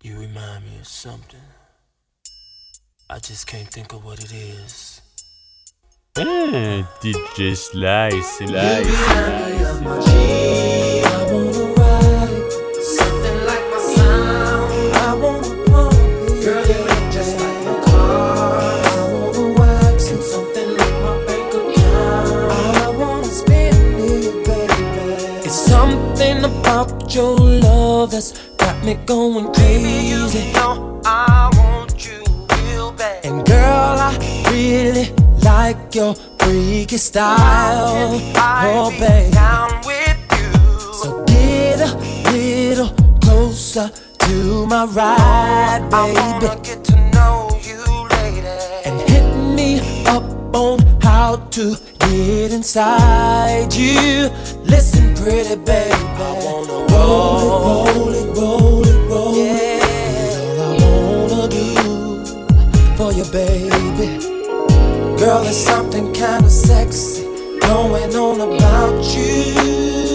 You remind me of something. I just can't think of what it is. Ah, DJ Slice, Slice. me going crazy. Baby, you know I want you real bad. And girl, I really like your freaky style. Oh, babe. Down with you. So get a little closer to my ride, baby. I wanna get to know you, later. And hit me up on how to get inside you. Listen, pretty baby. I wanna roll it, roll it, roll it. you, baby. Girl, there's something kinda sexy going on about you.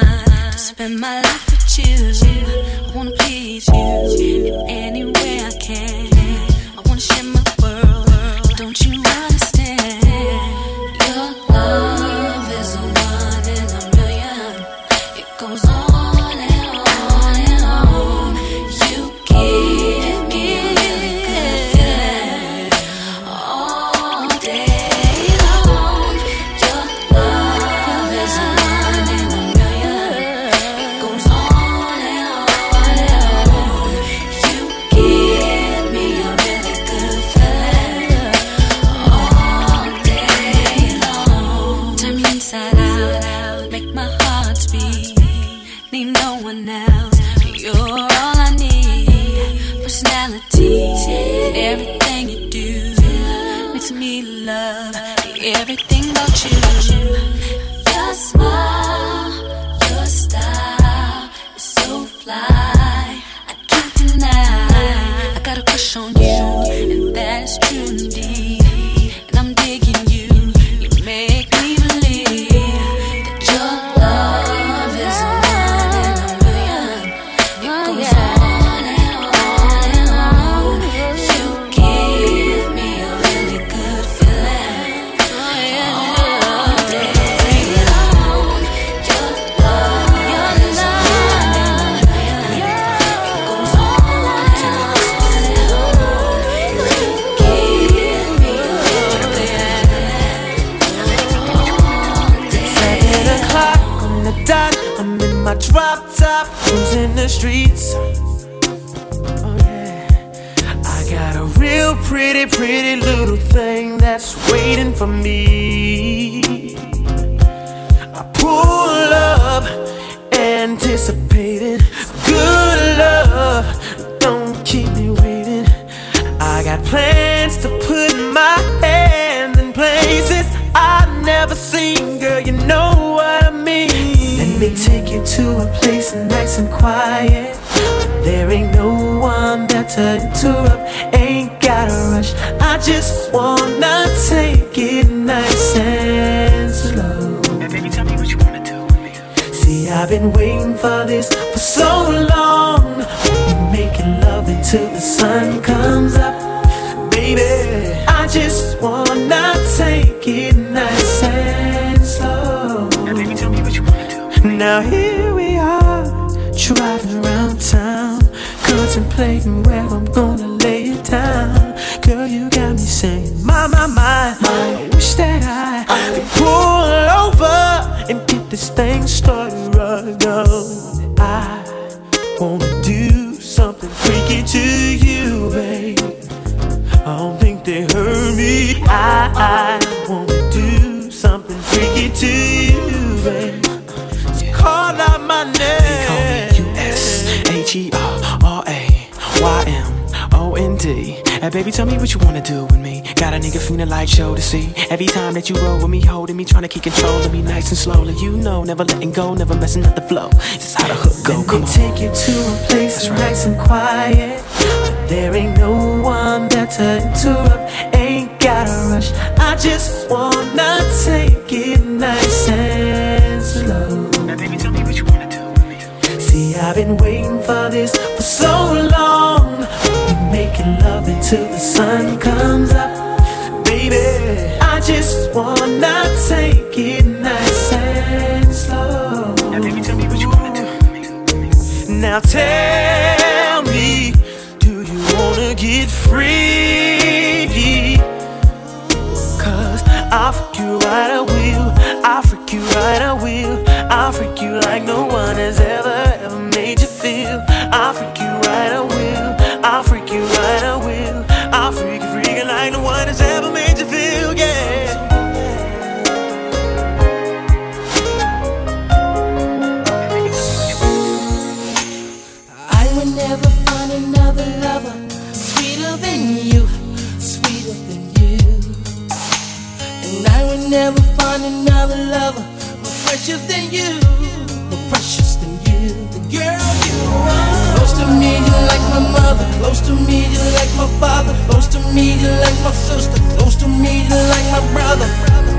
To Spend my life with you. I wanna please you in any way I can. You're all I need. Personality, everything you do makes me love everything about you. Your smile, your style is so fly. I can't deny. I got a crush on you, and that's true. That's waiting for me. I just wanna take it nice and slow. Baby, tell me what you wanna do with me. See, I've been waiting for this for so long. Making love until the sun comes up, baby. I just wanna take it nice and slow. Now, baby, tell me what you wanna do. Now here we are, driving around town, contemplating where I'm gonna lay it down. My, my, my, I wish that I could pull over and get this thing started right. I wanna do something freaky to you, babe. I don't think they heard me. I, I baby, tell me what you wanna do with me. Got a nigga feeling like show to see. Every time that you roll with me, holding me, trying to keep control of me, nice and slowly. You know, never letting go, never messing up the flow. This is how the hook go. Let Come me on. take you to a place That's right. nice and quiet. There ain't no one there to interrupt, ain't gotta rush. I just wanna take it nice and slow. Now, baby, tell me what you wanna do with me. See, I've been waiting for this for so long. We'll be making love until the sun comes up, baby. I just wanna take it nice and slow. Now, baby, tell me what you wanna do. Now tell me, you like my sister. Close to me, you like my brother.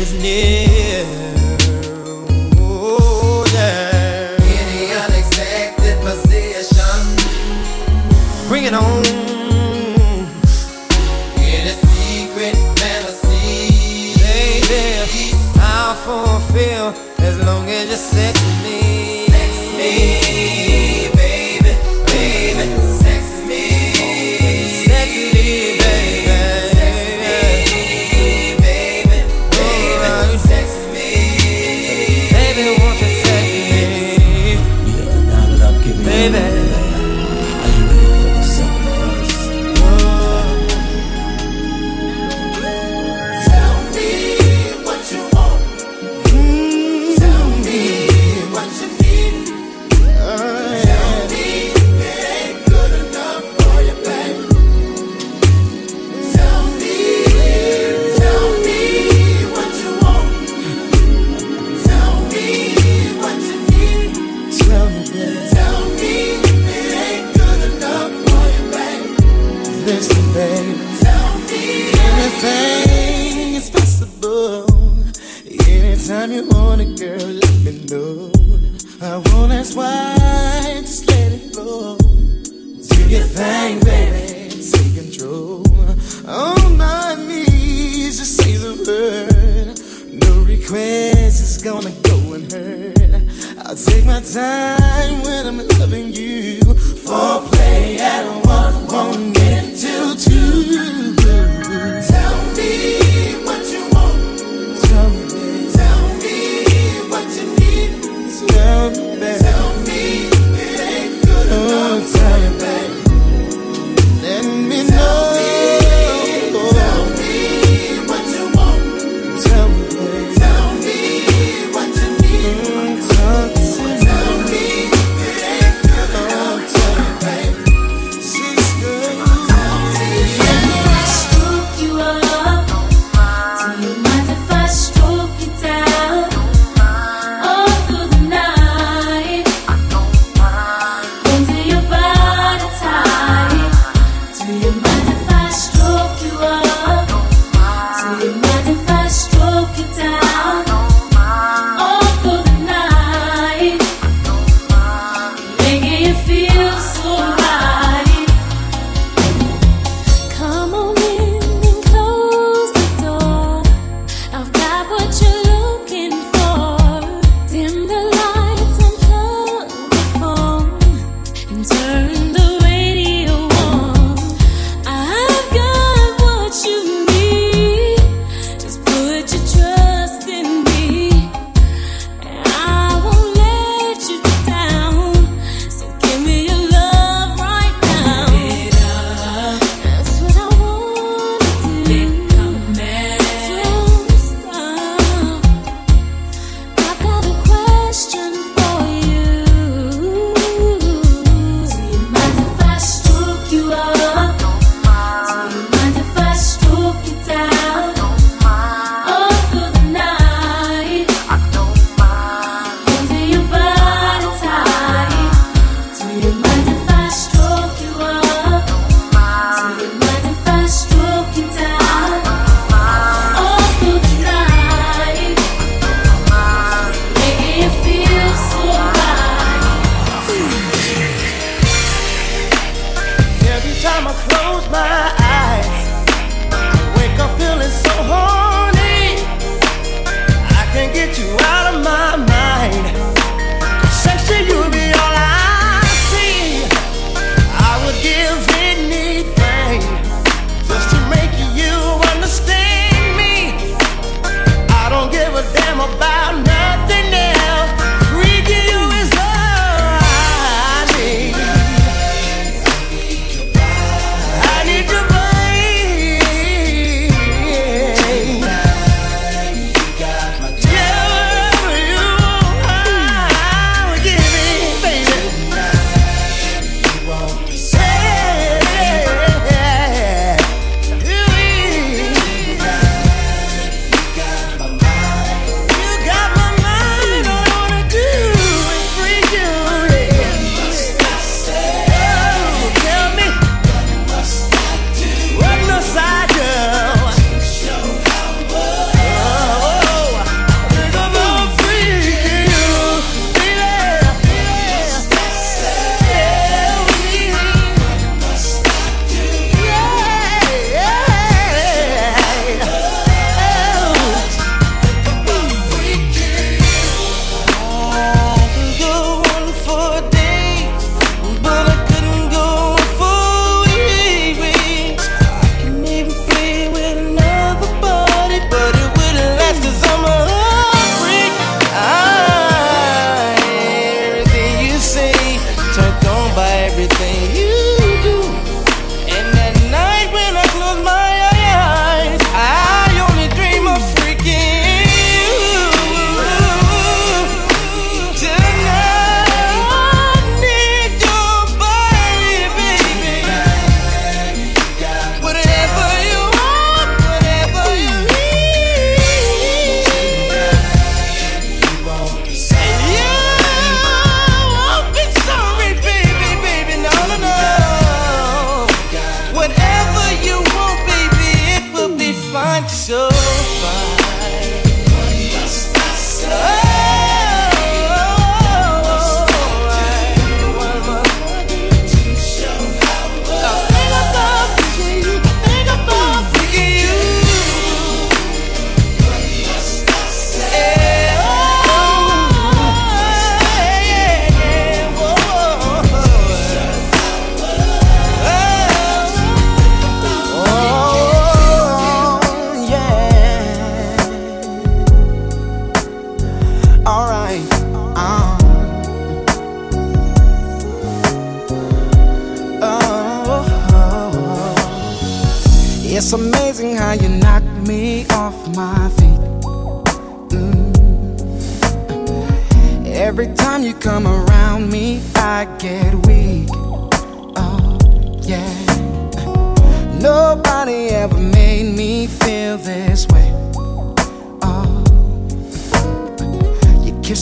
is near. Oh, yeah. Any unexpected position, bring it on. In a secret fantasy, baby, I'll fulfill as long as you're sexy. time when I'm loving you. Foreplay at one, one.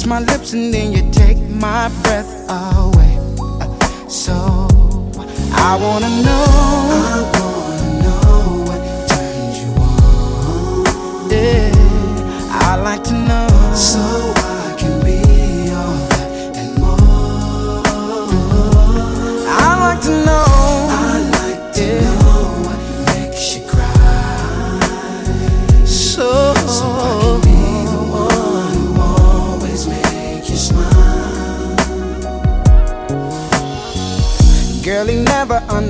my lips and then you take my breath away. Uh, so I wanna know.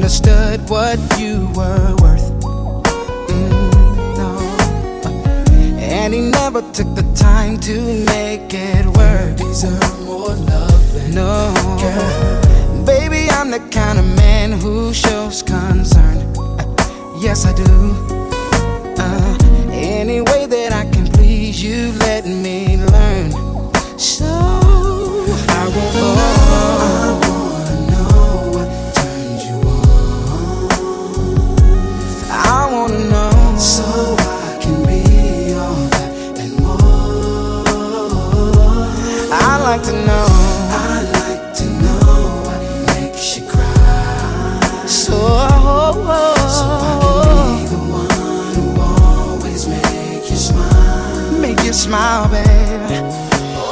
understood what you were worth. Mm, no. And he never took the time to make it work. These are more love no. Girl. Baby, I'm the kind of man who shows concern. Yes, I do. Uh, any way that I can please you, let me learn. So I won't. Oh. smile, babe.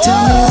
Tell me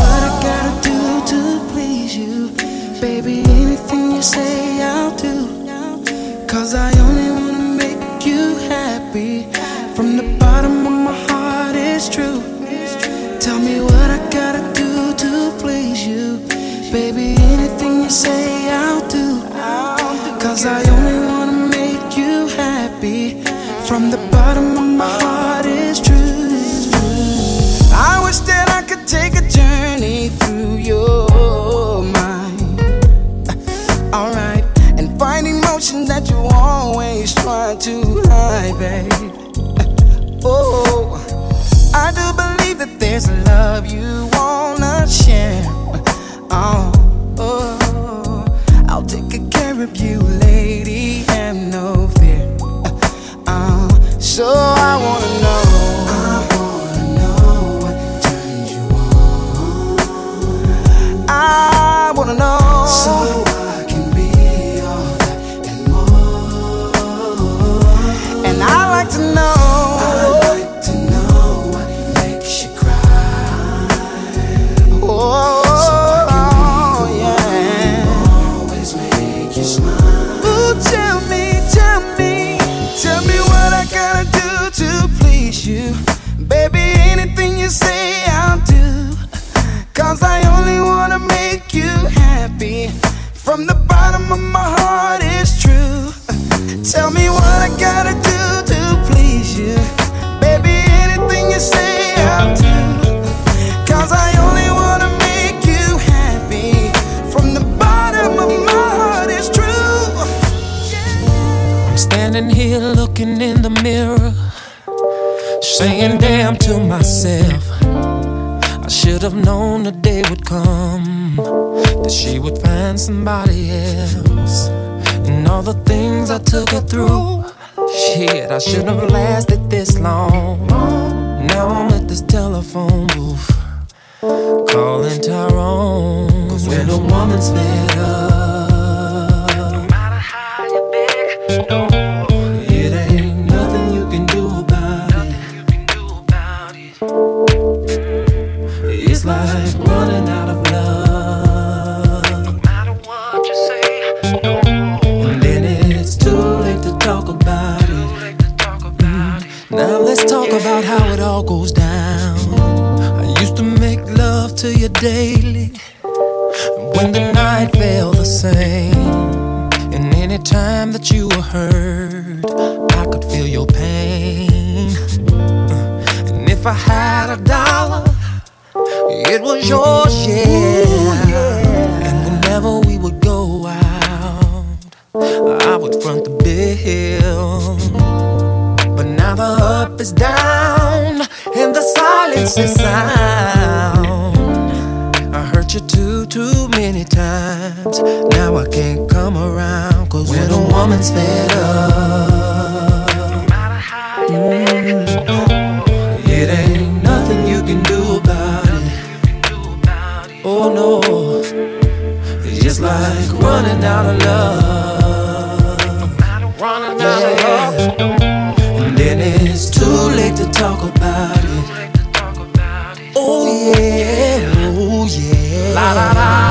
'Cause I only wanna make you happy. From the bottom of my heart, it's true. Tell me what I gotta do to please you. Baby, anything you say, I'll do. Cause I only wanna make you happy. From the bottom of my heart, it's true. I'm standing here looking in the mirror, saying damn to myself. I should have known the day would come that she would find somebody else. And all the things I took her through, shit, I shouldn't have lasted this long. Now I'm at this telephone booth, calling Tyrone. Cause when a woman's fed up, up is down and the silence is sound. I hurt you too, too many times. Now I can't come around. Cause when a woman's fed up, mm, it ain't nothing you can do about it. Oh no, it's just like running out of love. Running out of love it's too late to talk about it. Oh yeah, oh yeah. La, la, la.